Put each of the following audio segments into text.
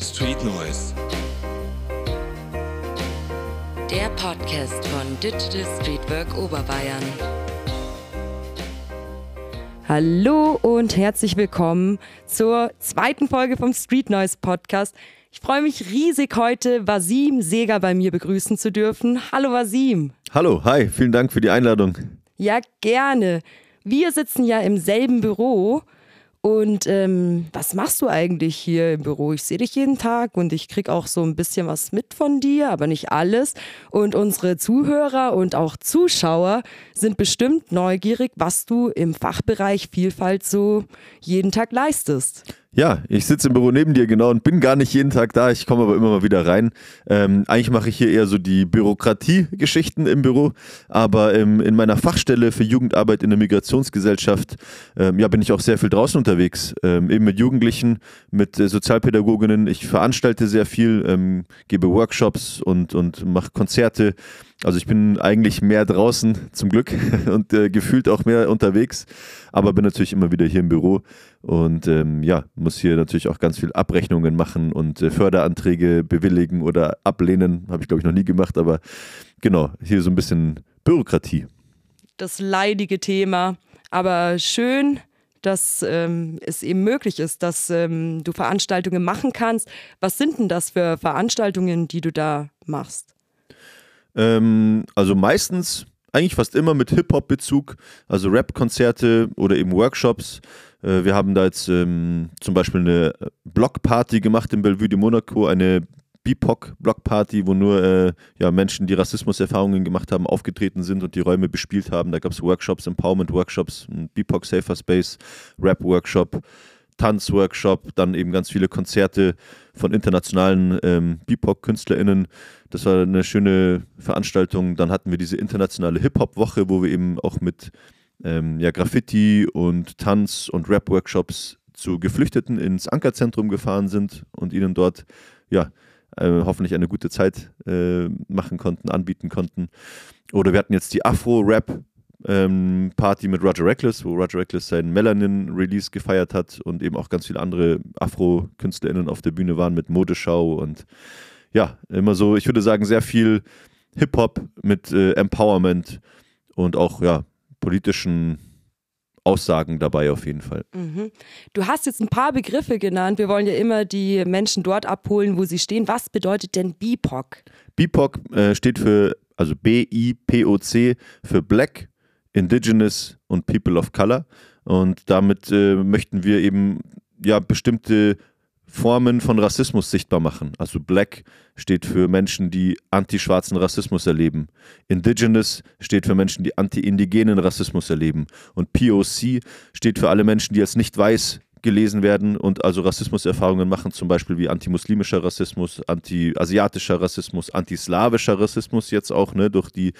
Street Noise. Der Podcast von Digital Streetwork Oberbayern. Hallo und herzlich willkommen zur zweiten Folge vom Street Noise Podcast. Ich freue mich riesig, heute Vasim Seger bei mir begrüßen zu dürfen. Hallo Vasim. Hallo, hi, vielen Dank für die Einladung. Ja, gerne. Wir sitzen ja im selben Büro und ähm, was machst du eigentlich hier im Büro? Ich sehe dich jeden Tag und ich krieg auch so ein bisschen was mit von dir, aber nicht alles. Und unsere Zuhörer und auch Zuschauer sind bestimmt neugierig, was du im Fachbereich Vielfalt so jeden Tag leistest. Ja, ich sitze im Büro neben dir, genau, und bin gar nicht jeden Tag da. Ich komme aber immer mal wieder rein. Ähm, eigentlich mache ich hier eher so die Bürokratie-Geschichten im Büro, aber ähm, in meiner Fachstelle für Jugendarbeit in der Migrationsgesellschaft ähm, ja, bin ich auch sehr viel draußen unterwegs. Ähm, eben mit Jugendlichen, mit äh, Sozialpädagoginnen. Ich veranstalte sehr viel, ähm, gebe Workshops und, und mache Konzerte. Also ich bin eigentlich mehr draußen zum Glück und äh, gefühlt auch mehr unterwegs, aber bin natürlich immer wieder hier im Büro und ähm, ja, muss hier natürlich auch ganz viel Abrechnungen machen und äh, Förderanträge bewilligen oder ablehnen. Habe ich glaube ich noch nie gemacht, aber genau, hier so ein bisschen Bürokratie. Das leidige Thema, aber schön, dass ähm, es eben möglich ist, dass ähm, du Veranstaltungen machen kannst. Was sind denn das für Veranstaltungen, die du da machst? Ähm, also meistens, eigentlich fast immer mit Hip-Hop-Bezug, also Rap-Konzerte oder eben Workshops. Äh, wir haben da jetzt ähm, zum Beispiel eine Blockparty gemacht in Bellevue de Monaco, eine BIPOC-Blockparty, wo nur äh, ja, Menschen, die Rassismuserfahrungen gemacht haben, aufgetreten sind und die Räume bespielt haben. Da gab es Workshops, Empowerment-Workshops, BIPOC Safer Space, Rap-Workshop. Tanzworkshop, dann eben ganz viele Konzerte von internationalen ähm, BIPOC-KünstlerInnen. Das war eine schöne Veranstaltung. Dann hatten wir diese internationale Hip-Hop-Woche, wo wir eben auch mit ähm, ja, Graffiti und Tanz- und Rap-Workshops zu Geflüchteten ins Ankerzentrum gefahren sind und ihnen dort ja, äh, hoffentlich eine gute Zeit äh, machen konnten, anbieten konnten. Oder wir hatten jetzt die Afro-Rap ähm, Party mit Roger Reckless, wo Roger Reckless seinen Melanin-Release gefeiert hat und eben auch ganz viele andere Afro-KünstlerInnen auf der Bühne waren mit Modeschau und ja, immer so, ich würde sagen, sehr viel Hip-Hop mit äh, Empowerment und auch ja, politischen Aussagen dabei auf jeden Fall. Mhm. Du hast jetzt ein paar Begriffe genannt. Wir wollen ja immer die Menschen dort abholen, wo sie stehen. Was bedeutet denn BIPOC? BIPOC äh, steht für, also B-I-P-O-C für Black, Indigenous und People of Color. Und damit äh, möchten wir eben ja bestimmte Formen von Rassismus sichtbar machen. Also Black steht für Menschen, die anti-schwarzen Rassismus erleben. Indigenous steht für Menschen, die anti-indigenen Rassismus erleben. Und POC steht für alle Menschen, die als nicht weiß gelesen werden und also Rassismuserfahrungen machen, zum Beispiel wie antimuslimischer Rassismus, anti-asiatischer Rassismus, antislawischer Rassismus jetzt auch, ne, durch die,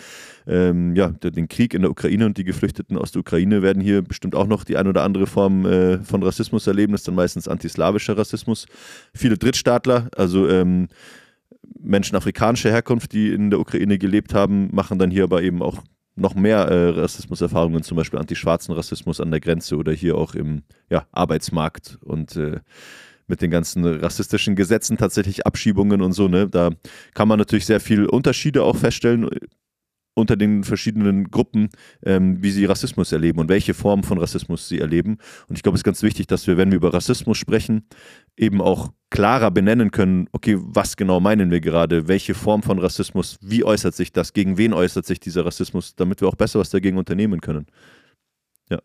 ähm, ja, den Krieg in der Ukraine und die Geflüchteten aus der Ukraine werden hier bestimmt auch noch die ein oder andere Form äh, von Rassismus erleben, das ist dann meistens antislawischer Rassismus. Viele Drittstaatler, also ähm, Menschen afrikanischer Herkunft, die in der Ukraine gelebt haben, machen dann hier aber eben auch noch mehr äh, Rassismuserfahrungen, zum Beispiel antischwarzen Rassismus an der Grenze oder hier auch im ja, Arbeitsmarkt und äh, mit den ganzen rassistischen Gesetzen tatsächlich Abschiebungen und so, ne? Da kann man natürlich sehr viel Unterschiede auch feststellen unter den verschiedenen Gruppen, ähm, wie sie Rassismus erleben und welche Formen von Rassismus sie erleben. Und ich glaube, es ist ganz wichtig, dass wir, wenn wir über Rassismus sprechen, eben auch klarer benennen können, okay, was genau meinen wir gerade, welche Form von Rassismus, wie äußert sich das, gegen wen äußert sich dieser Rassismus, damit wir auch besser was dagegen unternehmen können. Ja.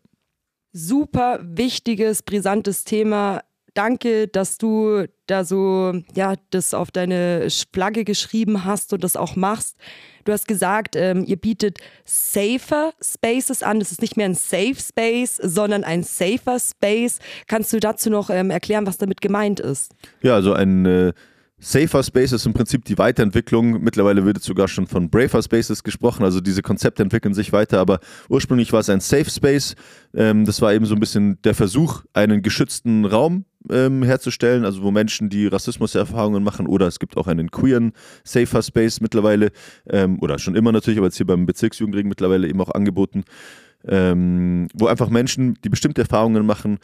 Super wichtiges, brisantes Thema danke, dass du da so, ja, das auf deine Flagge geschrieben hast und das auch machst. Du hast gesagt, ähm, ihr bietet safer Spaces an. Das ist nicht mehr ein Safe Space, sondern ein safer Space. Kannst du dazu noch ähm, erklären, was damit gemeint ist? Ja, also ein äh, Safer Space ist im Prinzip die Weiterentwicklung. Mittlerweile wird sogar schon von Braver Spaces gesprochen. Also diese Konzepte entwickeln sich weiter. Aber ursprünglich war es ein Safe Space. Ähm, das war eben so ein bisschen der Versuch, einen geschützten Raum ähm, herzustellen, also wo Menschen, die Rassismuserfahrungen machen, oder es gibt auch einen queeren Safer Space mittlerweile, ähm, oder schon immer natürlich, aber jetzt hier beim Bezirksjugendring mittlerweile eben auch angeboten, ähm, wo einfach Menschen, die bestimmte Erfahrungen machen,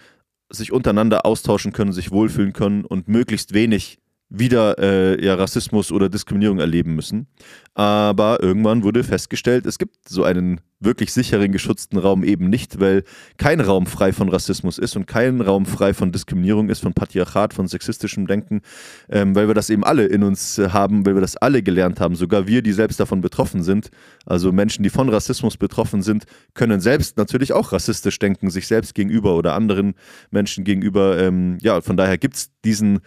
sich untereinander austauschen können, sich wohlfühlen können und möglichst wenig wieder äh, ja, Rassismus oder Diskriminierung erleben müssen. Aber irgendwann wurde festgestellt, es gibt so einen wirklich sicheren, geschützten Raum eben nicht, weil kein Raum frei von Rassismus ist und kein Raum frei von Diskriminierung ist, von Patriarchat, von sexistischem Denken, ähm, weil wir das eben alle in uns äh, haben, weil wir das alle gelernt haben, sogar wir, die selbst davon betroffen sind. Also Menschen, die von Rassismus betroffen sind, können selbst natürlich auch rassistisch denken, sich selbst gegenüber oder anderen Menschen gegenüber. Ähm, ja, von daher gibt es diesen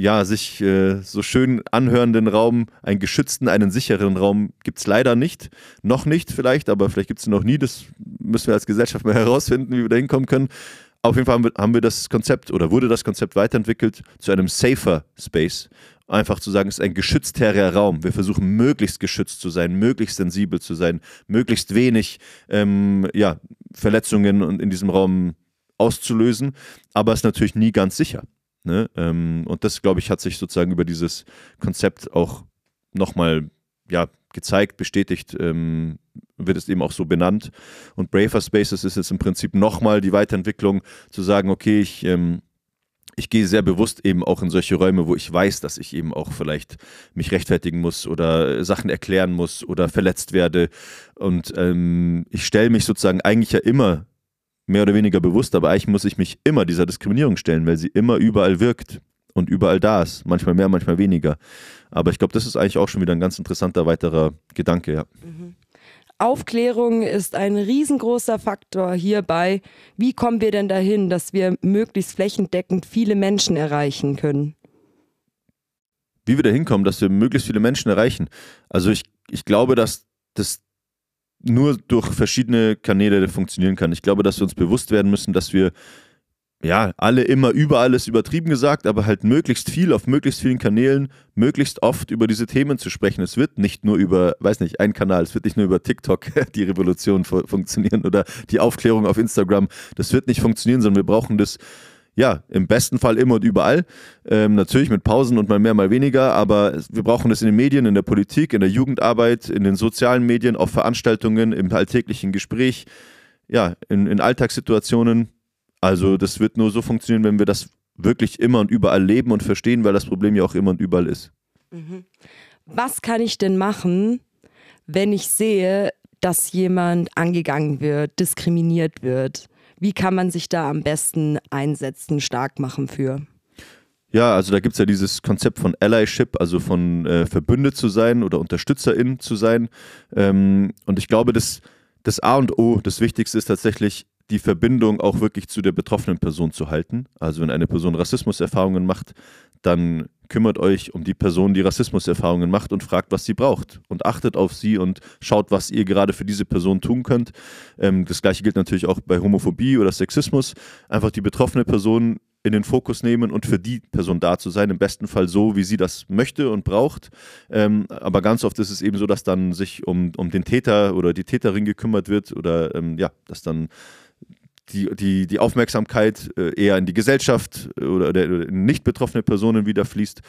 ja, sich äh, so schön anhörenden Raum, einen geschützten, einen sicheren Raum gibt es leider nicht. Noch nicht vielleicht, aber vielleicht gibt es noch nie. Das müssen wir als Gesellschaft mal herausfinden, wie wir da hinkommen können. Auf jeden Fall haben wir, haben wir das Konzept oder wurde das Konzept weiterentwickelt zu einem safer Space. Einfach zu sagen, es ist ein geschützterer Raum. Wir versuchen möglichst geschützt zu sein, möglichst sensibel zu sein, möglichst wenig ähm, ja, Verletzungen in diesem Raum auszulösen. Aber es ist natürlich nie ganz sicher. Ne? Ähm, und das, glaube ich, hat sich sozusagen über dieses Konzept auch nochmal ja, gezeigt, bestätigt, ähm, wird es eben auch so benannt. Und Braver Spaces ist jetzt im Prinzip nochmal die Weiterentwicklung, zu sagen, okay, ich, ähm, ich gehe sehr bewusst eben auch in solche Räume, wo ich weiß, dass ich eben auch vielleicht mich rechtfertigen muss oder Sachen erklären muss oder verletzt werde. Und ähm, ich stelle mich sozusagen eigentlich ja immer mehr oder weniger bewusst, aber eigentlich muss ich mich immer dieser Diskriminierung stellen, weil sie immer überall wirkt und überall da ist. Manchmal mehr, manchmal weniger. Aber ich glaube, das ist eigentlich auch schon wieder ein ganz interessanter weiterer Gedanke, ja. Mhm. Aufklärung ist ein riesengroßer Faktor hierbei. Wie kommen wir denn dahin, dass wir möglichst flächendeckend viele Menschen erreichen können? Wie wir da hinkommen, dass wir möglichst viele Menschen erreichen. Also ich, ich glaube, dass das nur durch verschiedene Kanäle funktionieren kann. Ich glaube, dass wir uns bewusst werden müssen, dass wir ja, alle immer überall ist übertrieben gesagt, aber halt möglichst viel auf möglichst vielen Kanälen, möglichst oft über diese Themen zu sprechen. Es wird nicht nur über, weiß nicht, ein Kanal, es wird nicht nur über TikTok die Revolution funktionieren oder die Aufklärung auf Instagram. Das wird nicht funktionieren, sondern wir brauchen das ja, im besten Fall immer und überall. Ähm, natürlich mit Pausen und mal mehr, mal weniger, aber wir brauchen das in den Medien, in der Politik, in der Jugendarbeit, in den sozialen Medien, auf Veranstaltungen, im alltäglichen Gespräch, ja, in, in Alltagssituationen. Also das wird nur so funktionieren, wenn wir das wirklich immer und überall leben und verstehen, weil das Problem ja auch immer und überall ist. Mhm. Was kann ich denn machen, wenn ich sehe, dass jemand angegangen wird, diskriminiert wird? Wie kann man sich da am besten einsetzen, stark machen für? Ja, also da gibt es ja dieses Konzept von Allyship, also von äh, verbündet zu sein oder Unterstützerin zu sein. Ähm, und ich glaube, das, das A und O, das Wichtigste ist tatsächlich, die Verbindung auch wirklich zu der betroffenen Person zu halten. Also wenn eine Person Rassismuserfahrungen macht, dann kümmert euch um die Person, die Rassismuserfahrungen macht und fragt, was sie braucht und achtet auf sie und schaut, was ihr gerade für diese Person tun könnt. Ähm, das gleiche gilt natürlich auch bei Homophobie oder Sexismus. Einfach die betroffene Person in den Fokus nehmen und für die Person da zu sein, im besten Fall so, wie sie das möchte und braucht. Ähm, aber ganz oft ist es eben so, dass dann sich um, um den Täter oder die Täterin gekümmert wird oder ähm, ja, dass dann die, die, die Aufmerksamkeit äh, eher in die Gesellschaft oder, oder nicht betroffene Personen wieder fließt.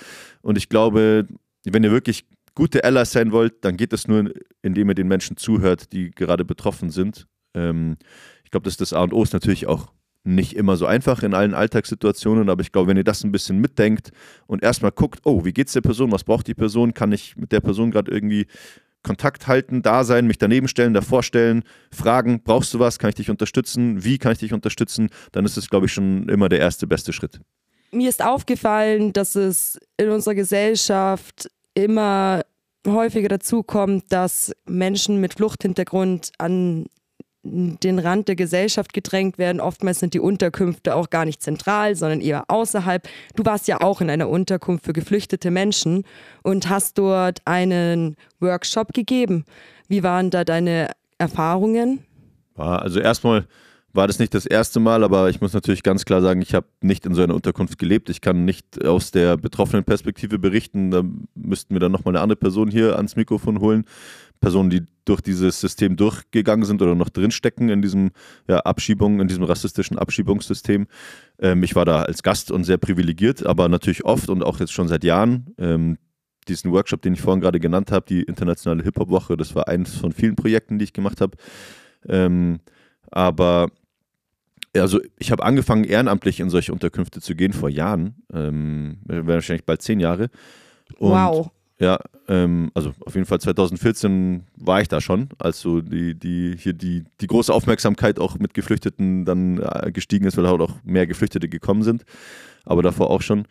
Und ich glaube, wenn ihr wirklich gute Allies sein wollt, dann geht es nur, indem ihr den Menschen zuhört, die gerade betroffen sind. Ähm, ich glaube, das ist das A und O, ist natürlich auch nicht immer so einfach in allen Alltagssituationen, aber ich glaube, wenn ihr das ein bisschen mitdenkt und erstmal guckt, oh, wie geht's der Person, was braucht die Person, kann ich mit der Person gerade irgendwie Kontakt halten, da sein, mich daneben stellen, davor stellen, fragen, brauchst du was, kann ich dich unterstützen, wie kann ich dich unterstützen, dann ist es, glaube ich, schon immer der erste beste Schritt. Mir ist aufgefallen, dass es in unserer Gesellschaft immer häufiger dazu kommt, dass Menschen mit Fluchthintergrund an den Rand der Gesellschaft gedrängt werden. Oftmals sind die Unterkünfte auch gar nicht zentral, sondern eher außerhalb. Du warst ja auch in einer Unterkunft für geflüchtete Menschen und hast dort einen Workshop gegeben. Wie waren da deine Erfahrungen? Also erstmal war das nicht das erste Mal, aber ich muss natürlich ganz klar sagen, ich habe nicht in so einer Unterkunft gelebt. Ich kann nicht aus der betroffenen Perspektive berichten. Da müssten wir dann nochmal eine andere Person hier ans Mikrofon holen. Personen, die durch dieses System durchgegangen sind oder noch drinstecken in diesem ja, Abschiebung, in diesem rassistischen Abschiebungssystem. Ähm, ich war da als Gast und sehr privilegiert, aber natürlich oft und auch jetzt schon seit Jahren. Ähm, diesen Workshop, den ich vorhin gerade genannt habe, die internationale Hip-Hop-Woche, das war eines von vielen Projekten, die ich gemacht habe. Ähm, aber also ich habe angefangen, ehrenamtlich in solche Unterkünfte zu gehen vor Jahren, ähm, wahrscheinlich bald zehn Jahre. Und wow. Ja, ähm, also auf jeden Fall 2014 war ich da schon, als so die, die, hier die, die große Aufmerksamkeit auch mit Geflüchteten dann äh, gestiegen ist, weil halt auch mehr Geflüchtete gekommen sind. Aber davor auch schon.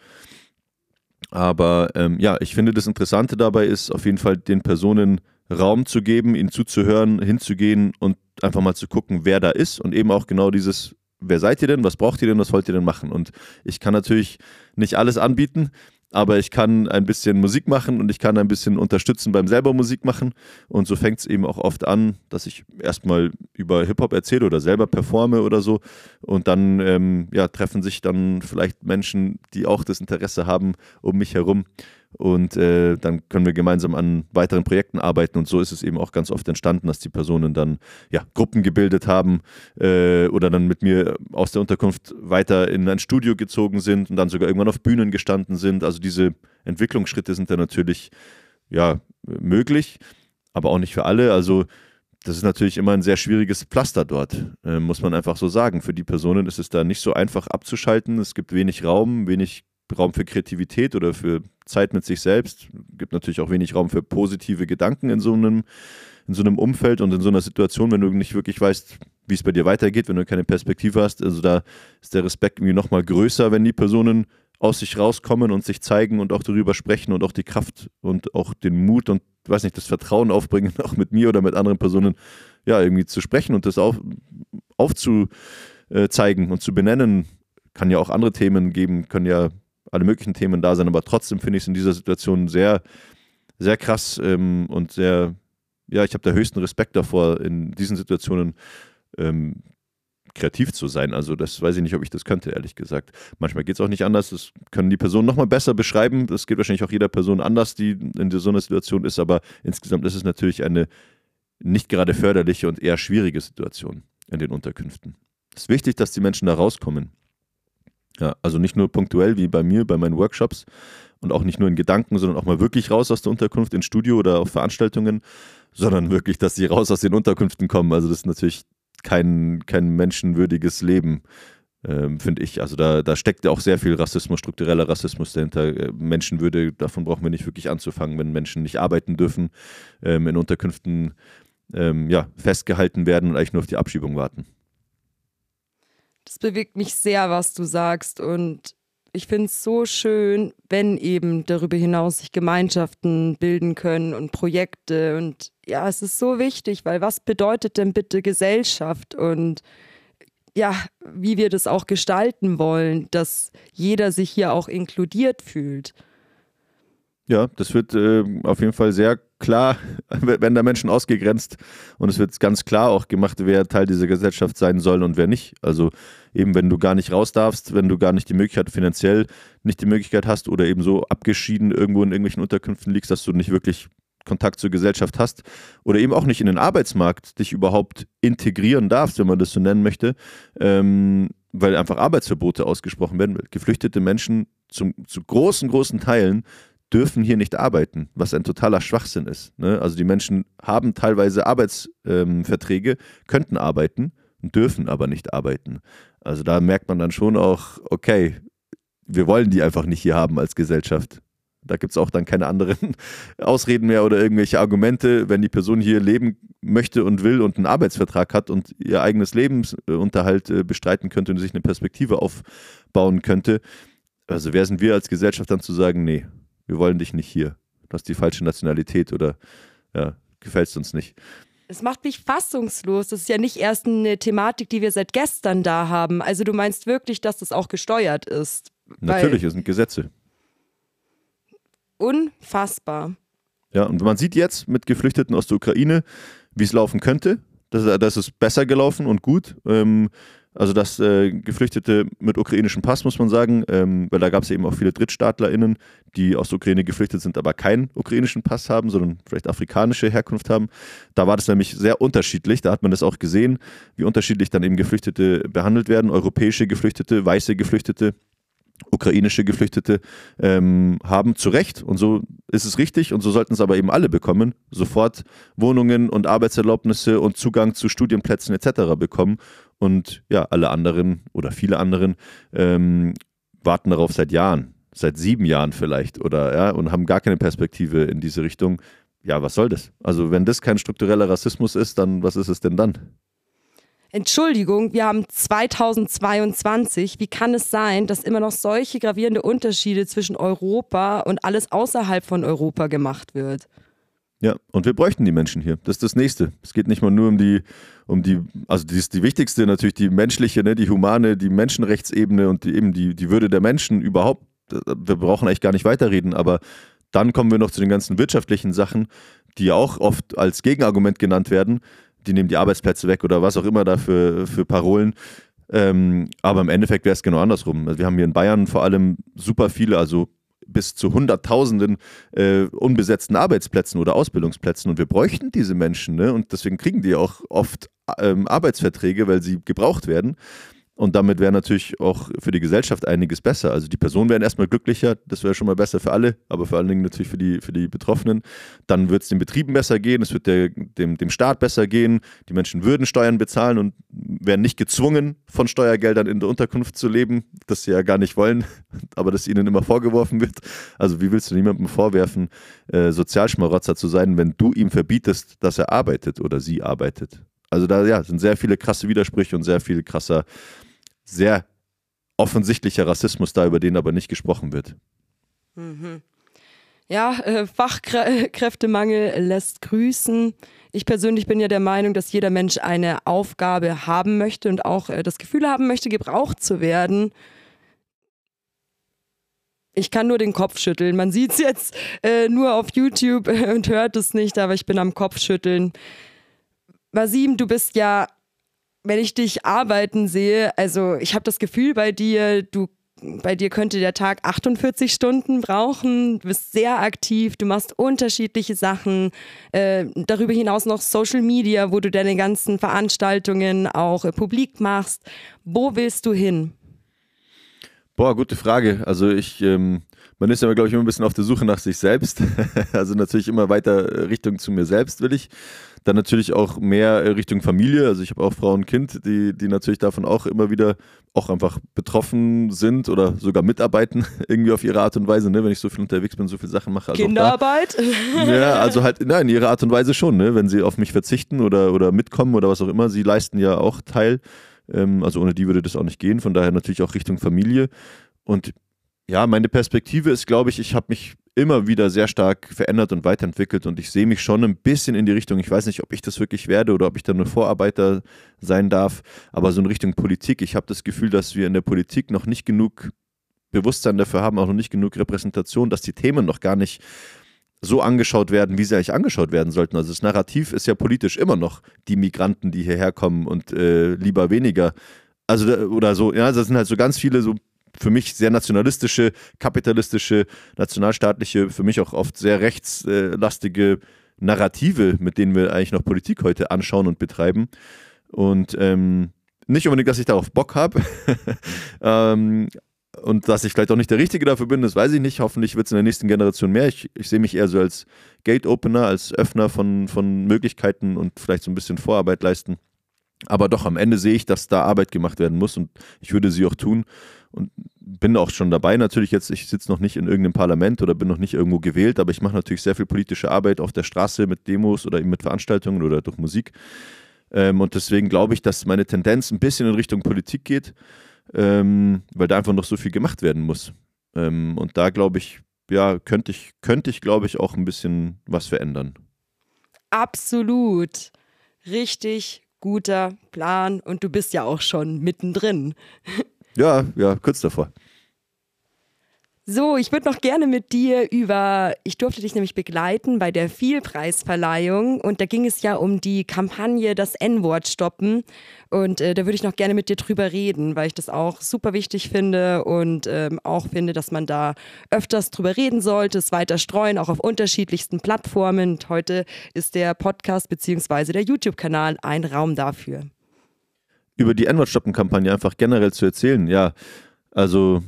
Aber ähm, ja, ich finde das Interessante dabei ist auf jeden Fall den Personen Raum zu geben, ihnen zuzuhören, hinzugehen und einfach mal zu gucken, wer da ist und eben auch genau dieses, wer seid ihr denn, was braucht ihr denn, was wollt ihr denn machen? Und ich kann natürlich nicht alles anbieten, aber ich kann ein bisschen Musik machen und ich kann ein bisschen unterstützen beim selber Musik machen. Und so fängt es eben auch oft an, dass ich erstmal über Hip-Hop erzähle oder selber performe oder so. Und dann ähm, ja, treffen sich dann vielleicht Menschen, die auch das Interesse haben, um mich herum und äh, dann können wir gemeinsam an weiteren Projekten arbeiten und so ist es eben auch ganz oft entstanden, dass die Personen dann ja, Gruppen gebildet haben äh, oder dann mit mir aus der Unterkunft weiter in ein Studio gezogen sind und dann sogar irgendwann auf Bühnen gestanden sind. Also diese Entwicklungsschritte sind dann natürlich ja, möglich, aber auch nicht für alle. Also das ist natürlich immer ein sehr schwieriges Pflaster dort, äh, muss man einfach so sagen. Für die Personen ist es da nicht so einfach abzuschalten. Es gibt wenig Raum, wenig Raum für Kreativität oder für Zeit mit sich selbst. Gibt natürlich auch wenig Raum für positive Gedanken in so einem, in so einem Umfeld und in so einer Situation, wenn du nicht wirklich weißt, wie es bei dir weitergeht, wenn du keine Perspektive hast. Also da ist der Respekt irgendwie nochmal größer, wenn die Personen aus sich rauskommen und sich zeigen und auch darüber sprechen und auch die Kraft und auch den Mut und weiß nicht, das Vertrauen aufbringen, auch mit mir oder mit anderen Personen, ja, irgendwie zu sprechen und das auf, aufzuzeigen und zu benennen. Kann ja auch andere Themen geben, können ja alle möglichen Themen da sein, aber trotzdem finde ich es in dieser Situation sehr, sehr krass ähm, und sehr, ja, ich habe da höchsten Respekt davor, in diesen Situationen ähm, kreativ zu sein. Also das weiß ich nicht, ob ich das könnte, ehrlich gesagt. Manchmal geht es auch nicht anders. Das können die Personen nochmal besser beschreiben. Das geht wahrscheinlich auch jeder Person anders, die in so einer Situation ist. Aber insgesamt ist es natürlich eine nicht gerade förderliche und eher schwierige Situation in den Unterkünften. Es ist wichtig, dass die Menschen da rauskommen. Ja, also nicht nur punktuell wie bei mir, bei meinen Workshops und auch nicht nur in Gedanken, sondern auch mal wirklich raus aus der Unterkunft ins Studio oder auf Veranstaltungen, sondern wirklich, dass sie raus aus den Unterkünften kommen. Also das ist natürlich kein, kein menschenwürdiges Leben, ähm, finde ich. Also da, da steckt ja auch sehr viel Rassismus, struktureller Rassismus dahinter. Äh, Menschenwürde, davon brauchen wir nicht wirklich anzufangen, wenn Menschen nicht arbeiten dürfen, ähm, in Unterkünften ähm, ja, festgehalten werden und eigentlich nur auf die Abschiebung warten. Das bewegt mich sehr, was du sagst. Und ich finde es so schön, wenn eben darüber hinaus sich Gemeinschaften bilden können und Projekte. Und ja, es ist so wichtig, weil was bedeutet denn bitte Gesellschaft und ja, wie wir das auch gestalten wollen, dass jeder sich hier auch inkludiert fühlt. Ja, das wird äh, auf jeden Fall sehr klar, wenn da Menschen ausgegrenzt und es wird ganz klar auch gemacht, wer Teil dieser Gesellschaft sein soll und wer nicht. Also eben, wenn du gar nicht raus darfst, wenn du gar nicht die Möglichkeit finanziell nicht die Möglichkeit hast oder eben so abgeschieden irgendwo in irgendwelchen Unterkünften liegst, dass du nicht wirklich Kontakt zur Gesellschaft hast oder eben auch nicht in den Arbeitsmarkt dich überhaupt integrieren darfst, wenn man das so nennen möchte, ähm, weil einfach Arbeitsverbote ausgesprochen werden. Geflüchtete Menschen zum, zu großen, großen Teilen dürfen hier nicht arbeiten, was ein totaler Schwachsinn ist. Ne? Also die Menschen haben teilweise Arbeitsverträge, ähm, könnten arbeiten und dürfen aber nicht arbeiten. Also da merkt man dann schon auch, okay, wir wollen die einfach nicht hier haben als Gesellschaft. Da gibt es auch dann keine anderen Ausreden mehr oder irgendwelche Argumente. Wenn die Person hier leben möchte und will und einen Arbeitsvertrag hat und ihr eigenes Lebensunterhalt äh, bestreiten könnte und sich eine Perspektive aufbauen könnte, also wer sind wir als Gesellschaft dann zu sagen, nee, wir wollen dich nicht hier. Du hast die falsche Nationalität oder ja, gefällst uns nicht. Es macht mich fassungslos. Das ist ja nicht erst eine Thematik, die wir seit gestern da haben. Also du meinst wirklich, dass das auch gesteuert ist? Natürlich, es sind Gesetze. Unfassbar. Ja, und man sieht jetzt mit Geflüchteten aus der Ukraine, wie es laufen könnte. Das, das ist besser gelaufen und gut. Ähm, Also dass äh, Geflüchtete mit ukrainischem Pass, muss man sagen, ähm, weil da gab es eben auch viele DrittstaatlerInnen, die aus der Ukraine geflüchtet sind, aber keinen ukrainischen Pass haben, sondern vielleicht afrikanische Herkunft haben. Da war das nämlich sehr unterschiedlich. Da hat man das auch gesehen, wie unterschiedlich dann eben Geflüchtete behandelt werden. Europäische Geflüchtete, weiße Geflüchtete ukrainische Geflüchtete ähm, haben, zu Recht. Und so ist es richtig und so sollten es aber eben alle bekommen, sofort Wohnungen und Arbeitserlaubnisse und Zugang zu Studienplätzen etc. bekommen. Und ja, alle anderen oder viele anderen ähm, warten darauf seit Jahren, seit sieben Jahren vielleicht oder ja, und haben gar keine Perspektive in diese Richtung. Ja, was soll das? Also wenn das kein struktureller Rassismus ist, dann was ist es denn dann? Entschuldigung, wir haben 2022. Wie kann es sein, dass immer noch solche gravierende Unterschiede zwischen Europa und alles außerhalb von Europa gemacht wird? Ja, und wir bräuchten die Menschen hier. Das ist das Nächste. Es geht nicht mal nur um die, um die, also die die wichtigste natürlich die menschliche, ne, die humane, die Menschenrechtsebene und die, eben die, die Würde der Menschen überhaupt. Wir brauchen eigentlich gar nicht weiterreden, aber dann kommen wir noch zu den ganzen wirtschaftlichen Sachen, die auch oft als Gegenargument genannt werden die nehmen die Arbeitsplätze weg oder was auch immer da für, für Parolen. Ähm, aber im Endeffekt wäre es genau andersrum. Also wir haben hier in Bayern vor allem super viele, also bis zu Hunderttausenden äh, unbesetzten Arbeitsplätzen oder Ausbildungsplätzen und wir bräuchten diese Menschen ne? und deswegen kriegen die auch oft ähm, Arbeitsverträge, weil sie gebraucht werden. Und damit wäre natürlich auch für die Gesellschaft einiges besser. Also die Personen wären erstmal glücklicher, das wäre schon mal besser für alle, aber vor allen Dingen natürlich für die, für die Betroffenen. Dann wird es den Betrieben besser gehen, es wird der, dem, dem Staat besser gehen, die Menschen würden Steuern bezahlen und wären nicht gezwungen, von Steuergeldern in der Unterkunft zu leben, das sie ja gar nicht wollen, aber das ihnen immer vorgeworfen wird. Also wie willst du niemandem vorwerfen, äh, Sozialschmarotzer zu sein, wenn du ihm verbietest, dass er arbeitet oder sie arbeitet? Also da ja, sind sehr viele krasse Widersprüche und sehr viel krasser sehr offensichtlicher Rassismus da, über den aber nicht gesprochen wird. Mhm. Ja, äh, Fachkräftemangel lässt grüßen. Ich persönlich bin ja der Meinung, dass jeder Mensch eine Aufgabe haben möchte und auch äh, das Gefühl haben möchte, gebraucht zu werden. Ich kann nur den Kopf schütteln. Man sieht es jetzt äh, nur auf YouTube und hört es nicht, aber ich bin am Kopf schütteln. Vasim, du bist ja wenn ich dich arbeiten sehe, also ich habe das Gefühl bei dir, du bei dir könnte der Tag 48 Stunden brauchen. Du bist sehr aktiv, du machst unterschiedliche Sachen. Äh, darüber hinaus noch Social Media, wo du deine ganzen Veranstaltungen auch äh, publik machst. Wo willst du hin? Boah, gute Frage. Also ich, ähm, man ist ja, glaube ich, immer ein bisschen auf der Suche nach sich selbst. also natürlich immer weiter Richtung zu mir selbst will ich. Dann natürlich auch mehr äh, Richtung Familie. Also ich habe auch Frau und Kind, die, die natürlich davon auch immer wieder auch einfach betroffen sind oder sogar mitarbeiten, irgendwie auf ihre Art und Weise, ne? wenn ich so viel unterwegs bin, so viele Sachen mache. Also Kinderarbeit? ja, also halt, nein, ihre Art und Weise schon, ne? wenn sie auf mich verzichten oder, oder mitkommen oder was auch immer. Sie leisten ja auch Teil. Ähm, also ohne die würde das auch nicht gehen. Von daher natürlich auch Richtung Familie. Und ja, meine Perspektive ist, glaube ich, ich habe mich immer wieder sehr stark verändert und weiterentwickelt und ich sehe mich schon ein bisschen in die Richtung, ich weiß nicht, ob ich das wirklich werde oder ob ich dann nur Vorarbeiter sein darf, aber so in Richtung Politik. Ich habe das Gefühl, dass wir in der Politik noch nicht genug Bewusstsein dafür haben, auch noch nicht genug Repräsentation, dass die Themen noch gar nicht so angeschaut werden, wie sie eigentlich angeschaut werden sollten. Also das Narrativ ist ja politisch immer noch die Migranten, die hierher kommen und äh, lieber weniger. Also oder so, ja, das sind halt so ganz viele so für mich sehr nationalistische, kapitalistische, nationalstaatliche, für mich auch oft sehr rechtslastige Narrative, mit denen wir eigentlich noch Politik heute anschauen und betreiben. Und ähm, nicht unbedingt, dass ich darauf Bock habe. ähm, und dass ich vielleicht auch nicht der Richtige dafür bin, das weiß ich nicht. Hoffentlich wird es in der nächsten Generation mehr. Ich, ich sehe mich eher so als Gate-Opener, als Öffner von, von Möglichkeiten und vielleicht so ein bisschen Vorarbeit leisten. Aber doch, am Ende sehe ich, dass da Arbeit gemacht werden muss und ich würde sie auch tun und bin auch schon dabei. Natürlich jetzt, ich sitze noch nicht in irgendeinem Parlament oder bin noch nicht irgendwo gewählt, aber ich mache natürlich sehr viel politische Arbeit auf der Straße mit Demos oder eben mit Veranstaltungen oder durch Musik. Ähm, und deswegen glaube ich, dass meine Tendenz ein bisschen in Richtung Politik geht, ähm, weil da einfach noch so viel gemacht werden muss. Ähm, und da glaube ich, ja, könnte ich, könnte ich, glaube ich, auch ein bisschen was verändern. Absolut. Richtig guter Plan und du bist ja auch schon mittendrin. Ja, ja, kurz davor. So, ich würde noch gerne mit dir über, ich durfte dich nämlich begleiten bei der Vielpreisverleihung und da ging es ja um die Kampagne Das N-Wort stoppen und äh, da würde ich noch gerne mit dir drüber reden, weil ich das auch super wichtig finde und ähm, auch finde, dass man da öfters drüber reden sollte, es weiter streuen, auch auf unterschiedlichsten Plattformen. Und heute ist der Podcast bzw. der YouTube-Kanal ein Raum dafür. Über die N-Wort-Stoppen-Kampagne einfach generell zu erzählen, ja, also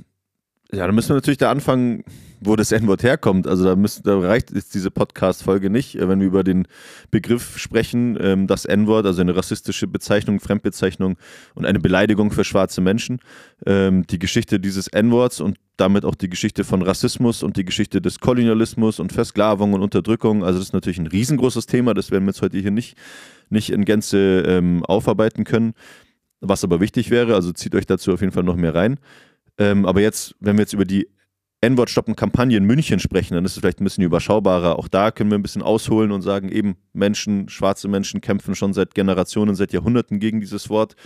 ja, da müssen wir natürlich da anfangen, wo das N-Wort herkommt. Also da, müssen, da reicht jetzt diese Podcast-Folge nicht, äh, wenn wir über den Begriff sprechen, ähm, das N-Wort, also eine rassistische Bezeichnung, Fremdbezeichnung und eine Beleidigung für schwarze Menschen. Ähm, die Geschichte dieses N-Worts und damit auch die Geschichte von Rassismus und die Geschichte des Kolonialismus und Versklavung und Unterdrückung. Also das ist natürlich ein riesengroßes Thema, das werden wir jetzt heute hier nicht, nicht in Gänze ähm, aufarbeiten können. Was aber wichtig wäre, also zieht euch dazu auf jeden Fall noch mehr rein. Ähm, aber jetzt, wenn wir jetzt über die N-Wort-Stoppen-Kampagne in München sprechen, dann ist es vielleicht ein bisschen überschaubarer. Auch da können wir ein bisschen ausholen und sagen, eben Menschen, schwarze Menschen kämpfen schon seit Generationen, seit Jahrhunderten gegen dieses Wort.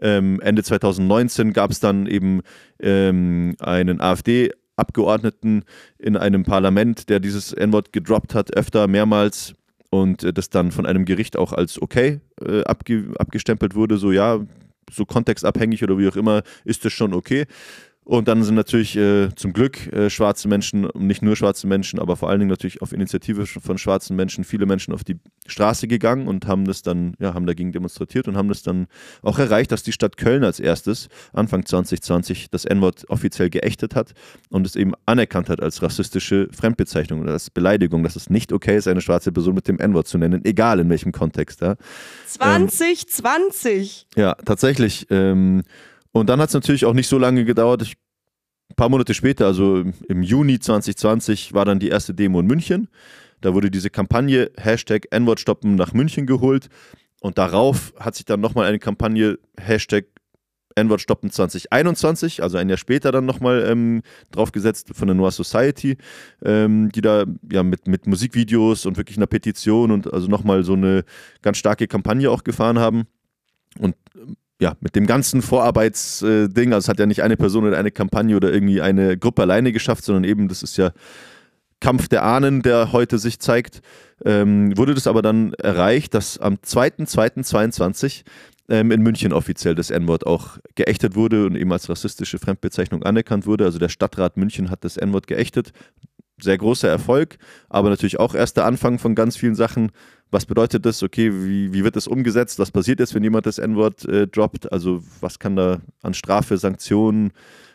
Ähm, Ende 2019 gab es dann eben ähm, einen AfD- Abgeordneten in einem Parlament, der dieses N-Wort gedroppt hat, öfter, mehrmals und äh, das dann von einem Gericht auch als okay äh, abge abgestempelt wurde, so ja, so kontextabhängig oder wie auch immer, ist das schon okay. Und dann sind natürlich äh, zum Glück äh, schwarze Menschen, nicht nur schwarze Menschen, aber vor allen Dingen natürlich auf Initiative von schwarzen Menschen, viele Menschen auf die Straße gegangen und haben das dann, ja, haben dagegen demonstriert und haben das dann auch erreicht, dass die Stadt Köln als erstes Anfang 2020 das N-Wort offiziell geächtet hat und es eben anerkannt hat als rassistische Fremdbezeichnung oder als Beleidigung, dass es nicht okay ist, eine schwarze Person mit dem N-Wort zu nennen, egal in welchem Kontext. Ja. 2020! Ähm, ja, tatsächlich. Ähm, und dann hat es natürlich auch nicht so lange gedauert. Ich, ein paar Monate später, also im Juni 2020, war dann die erste Demo in München. Da wurde diese Kampagne Hashtag N-Wort stoppen nach München geholt. Und darauf hat sich dann nochmal eine Kampagne Hashtag N-Wort stoppen 2021, also ein Jahr später dann nochmal ähm, draufgesetzt von der Noir Society, ähm, die da ja mit, mit Musikvideos und wirklich einer Petition und also nochmal so eine ganz starke Kampagne auch gefahren haben. Und ja, mit dem ganzen Vorarbeitsding, also es hat ja nicht eine Person oder eine Kampagne oder irgendwie eine Gruppe alleine geschafft, sondern eben, das ist ja Kampf der Ahnen, der heute sich zeigt, ähm, wurde das aber dann erreicht, dass am 2.2.22 ähm, in München offiziell das N-Wort auch geächtet wurde und eben als rassistische Fremdbezeichnung anerkannt wurde. Also der Stadtrat München hat das N-Wort geächtet. Sehr großer Erfolg, aber natürlich auch erst der Anfang von ganz vielen Sachen, was bedeutet das? Okay, wie, wie wird das umgesetzt? Was passiert jetzt, wenn jemand das N-Wort äh, droppt? Also was kann da an Strafe, Sanktionen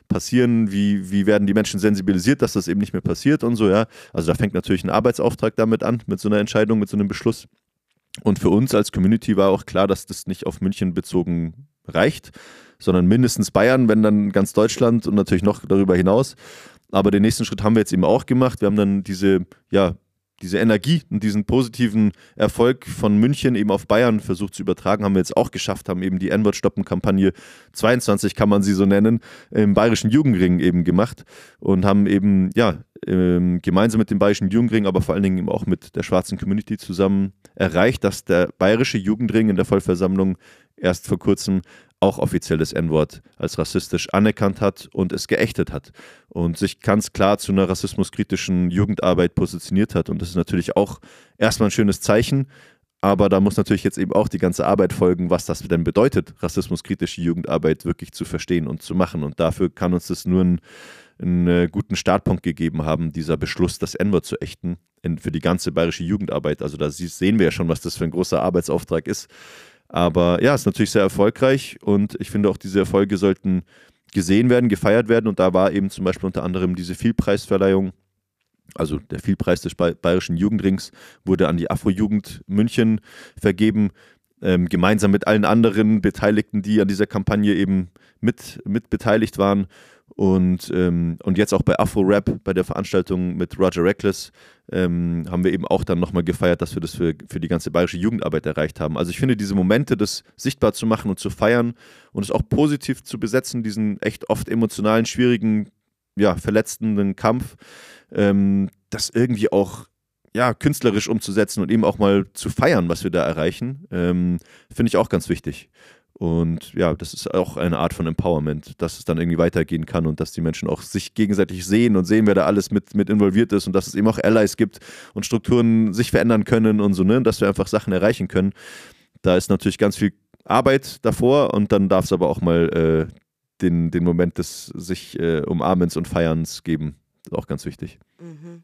passieren? Wie, wie werden die Menschen sensibilisiert, dass das eben nicht mehr passiert und so, ja? Also da fängt natürlich ein Arbeitsauftrag damit an, mit so einer Entscheidung, mit so einem Beschluss. Und für uns als Community war auch klar, dass das nicht auf München bezogen reicht, sondern mindestens Bayern, wenn dann ganz Deutschland und natürlich noch darüber hinaus. Aber den nächsten Schritt haben wir jetzt eben auch gemacht. Wir haben dann diese ja, diese Energie und diesen positiven Erfolg von München eben auf Bayern versucht zu übertragen, haben wir jetzt auch geschafft, haben eben die N-Wort-Stoppen-Kampagne 22, kann man sie so nennen, im Bayerischen Jugendring eben gemacht und haben eben, ja, ähm, gemeinsam mit dem Bayerischen Jugendring, aber vor allen Dingen eben auch mit der schwarzen Community zusammen erreicht, dass der Bayerische Jugendring in der Vollversammlung erst vor kurzem auch offiziell das N-Wort als rassistisch anerkannt hat und es geächtet hat und sich ganz klar zu einer rassismuskritischen Jugendarbeit positioniert hat. Und das ist natürlich auch erstmal ein schönes Zeichen, aber da muss natürlich jetzt eben auch die ganze Arbeit folgen, was das denn bedeutet, rassismuskritische Jugendarbeit wirklich zu verstehen und zu machen. Und dafür kann uns das nur einen, einen äh, guten Startpunkt gegeben haben, dieser Beschluss, das N-Wort zu ächten in, für die ganze bayerische Jugendarbeit. Also da sehen wir ja schon, was das für ein großer Arbeitsauftrag ist aber ja, ist natürlich sehr erfolgreich und ich finde auch diese Erfolge sollten gesehen werden, gefeiert werden. Und da war eben zum Beispiel unter anderem diese Vielpreisverleihung, also der Vielpreis des Bayerischen Jugendrings, wurde an die Afro-Jugend München vergeben, ähm, gemeinsam mit allen anderen Beteiligten, die an dieser Kampagne eben mit, mit beteiligt waren. Und, ähm, und jetzt auch bei Afro-Rap, bei der Veranstaltung mit Roger Reckless, ähm, haben wir eben auch dann nochmal gefeiert, dass wir das für, für die ganze bayerische Jugendarbeit erreicht haben. Also ich finde diese Momente, das sichtbar zu machen und zu feiern und es auch positiv zu besetzen, diesen echt oft emotionalen, schwierigen, ja, verletzenden Kampf, ähm, das irgendwie auch ja, künstlerisch umzusetzen und eben auch mal zu feiern, was wir da erreichen, ähm, finde ich auch ganz wichtig. Und ja, das ist auch eine Art von Empowerment, dass es dann irgendwie weitergehen kann und dass die Menschen auch sich gegenseitig sehen und sehen, wer da alles mit, mit involviert ist und dass es eben auch Allies gibt und Strukturen sich verändern können und so, ne? dass wir einfach Sachen erreichen können. Da ist natürlich ganz viel Arbeit davor und dann darf es aber auch mal äh, den, den Moment des sich äh, Umarmens und Feierns geben. Das ist auch ganz wichtig. Mhm.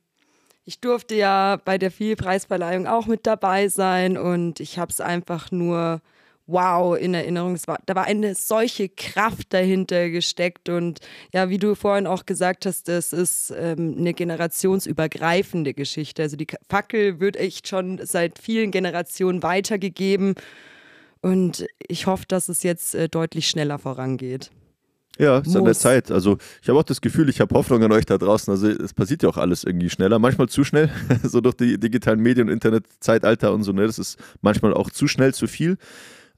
Ich durfte ja bei der Vielpreisverleihung auch mit dabei sein und ich habe es einfach nur wow in Erinnerung. Es war, da war eine solche Kraft dahinter gesteckt und ja, wie du vorhin auch gesagt hast, das ist ähm, eine generationsübergreifende Geschichte. Also die Fackel wird echt schon seit vielen Generationen weitergegeben und ich hoffe, dass es jetzt äh, deutlich schneller vorangeht. Ja, ist an der Zeit. Also ich habe auch das Gefühl, ich habe Hoffnung an euch da draußen. Also es passiert ja auch alles irgendwie schneller, manchmal zu schnell, so durch die digitalen Medien und Internetzeitalter und so. Ne? Das ist manchmal auch zu schnell, zu viel.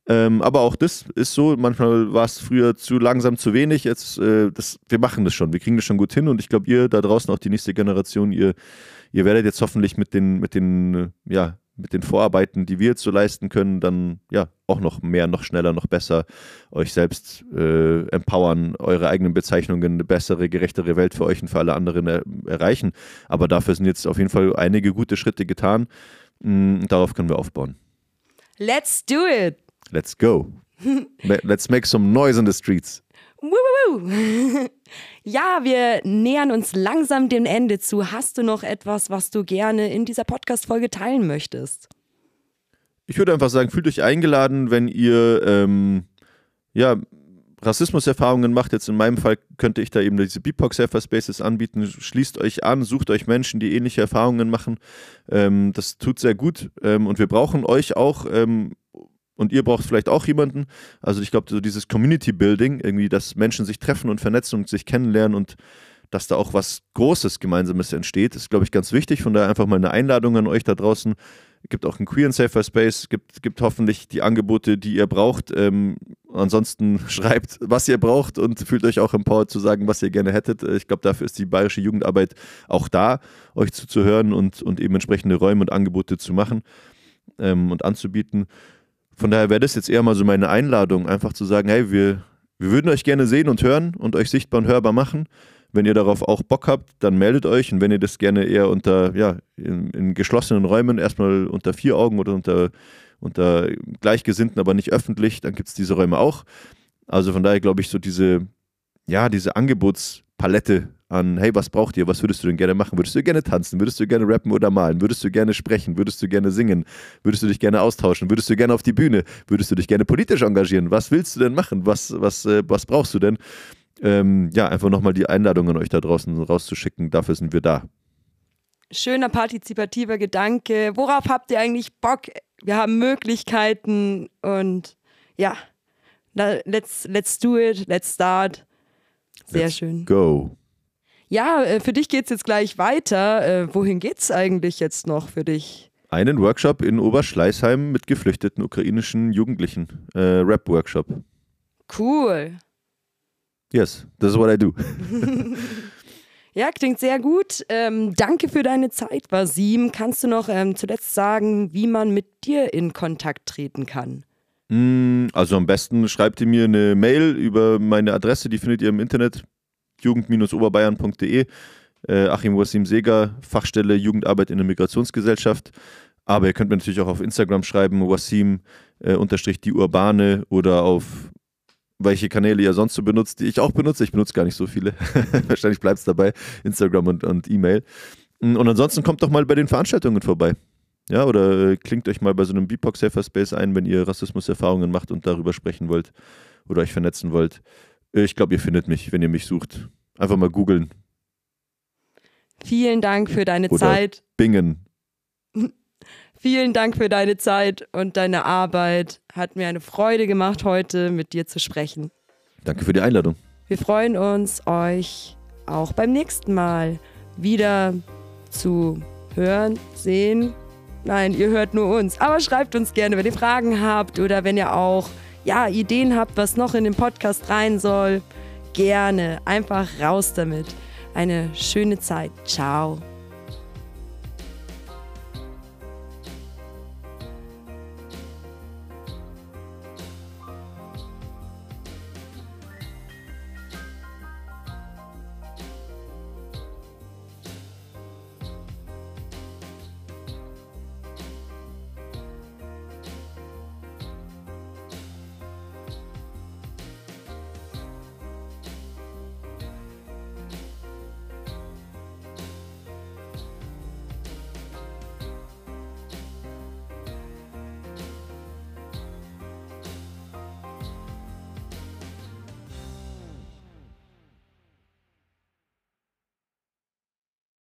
Ähm, aber auch das ist so. Manchmal war es früher zu langsam, zu wenig. Jetzt, äh, das, wir machen das schon. Wir kriegen das schon gut hin. Und ich glaube, ihr da draußen, auch die nächste Generation, ihr, ihr werdet jetzt hoffentlich mit den, mit den, ja, mit den Vorarbeiten, die wir jetzt so leisten können, dann ja auch noch mehr, noch schneller, noch besser euch selbst äh, empowern, eure eigenen Bezeichnungen, eine bessere, gerechtere Welt für euch und für alle anderen er erreichen. Aber dafür sind jetzt auf jeden Fall einige gute Schritte getan. Mhm, darauf können wir aufbauen. Let's do it! Let's go. Let's make some noise in the streets. Ja, wir nähern uns langsam dem Ende zu. Hast du noch etwas, was du gerne in dieser Podcast-Folge teilen möchtest? Ich würde einfach sagen, fühlt euch eingeladen, wenn ihr ähm, ja, Rassismuserfahrungen macht. Jetzt in meinem Fall könnte ich da eben diese Beatbox Spaces anbieten. Schließt euch an, sucht euch Menschen, die ähnliche Erfahrungen machen. Ähm, das tut sehr gut ähm, und wir brauchen euch auch ähm, und ihr braucht vielleicht auch jemanden. Also ich glaube, so dieses Community Building, irgendwie, dass Menschen sich treffen und vernetzen und sich kennenlernen und dass da auch was Großes Gemeinsames entsteht, ist, glaube ich, ganz wichtig. Von daher einfach mal eine Einladung an euch da draußen. Es gibt auch einen Queer and Safer Space, gibt, gibt hoffentlich die Angebote, die ihr braucht. Ähm, ansonsten schreibt, was ihr braucht und fühlt euch auch empowered zu sagen, was ihr gerne hättet. Ich glaube, dafür ist die bayerische Jugendarbeit auch da, euch zuzuhören und, und eben entsprechende Räume und Angebote zu machen ähm, und anzubieten. Von daher wäre das jetzt eher mal so meine Einladung, einfach zu sagen, hey, wir, wir würden euch gerne sehen und hören und euch sichtbar und hörbar machen. Wenn ihr darauf auch Bock habt, dann meldet euch. Und wenn ihr das gerne eher unter, ja, in, in geschlossenen Räumen, erstmal unter vier Augen oder unter, unter Gleichgesinnten, aber nicht öffentlich, dann gibt es diese Räume auch. Also von daher glaube ich, so diese, ja, diese Angebotspalette an, hey, was braucht ihr? Was würdest du denn gerne machen? Würdest du gerne tanzen? Würdest du gerne rappen oder malen? Würdest du gerne sprechen? Würdest du gerne singen? Würdest du dich gerne austauschen? Würdest du gerne auf die Bühne? Würdest du dich gerne politisch engagieren? Was willst du denn machen? Was, was, äh, was brauchst du denn? Ähm, ja, einfach nochmal die Einladung an euch da draußen rauszuschicken. Dafür sind wir da. Schöner partizipativer Gedanke. Worauf habt ihr eigentlich Bock? Wir haben Möglichkeiten und ja, let's, let's do it, let's start. Sehr let's schön. Go ja, äh, für dich geht es jetzt gleich weiter. Äh, wohin geht es eigentlich jetzt noch für dich? Einen Workshop in Oberschleißheim mit geflüchteten ukrainischen Jugendlichen. Äh, Rap-Workshop. Cool. Yes, this is what I do. ja, klingt sehr gut. Ähm, danke für deine Zeit, Basim. Kannst du noch ähm, zuletzt sagen, wie man mit dir in Kontakt treten kann? Mm, also am besten schreibt ihr mir eine Mail über meine Adresse, die findet ihr im Internet jugend-oberbayern.de. Äh, Achim Wassim Seger, Fachstelle Jugendarbeit in der Migrationsgesellschaft. Aber ihr könnt mir natürlich auch auf Instagram schreiben, Wassim äh, unterstrich die Urbane oder auf welche Kanäle ihr sonst so benutzt, die ich auch benutze. Ich benutze gar nicht so viele. Wahrscheinlich bleibt es dabei. Instagram und, und E-Mail. Und ansonsten kommt doch mal bei den Veranstaltungen vorbei. Ja, oder äh, klingt euch mal bei so einem Beatbox Safer Space ein, wenn ihr Rassismus-Erfahrungen macht und darüber sprechen wollt oder euch vernetzen wollt. Ich glaube, ihr findet mich, wenn ihr mich sucht. Einfach mal googeln. Vielen Dank für deine Oder Zeit. Bingen. Vielen Dank für deine Zeit und deine Arbeit. Hat mir eine Freude gemacht, heute mit dir zu sprechen. Danke für die Einladung. Wir freuen uns, euch auch beim nächsten Mal wieder zu hören, sehen. Nein, ihr hört nur uns. Aber schreibt uns gerne, wenn ihr Fragen habt oder wenn ihr auch ja, Ideen habt, was noch in den Podcast rein soll, gerne einfach raus damit. Eine schöne Zeit. Ciao.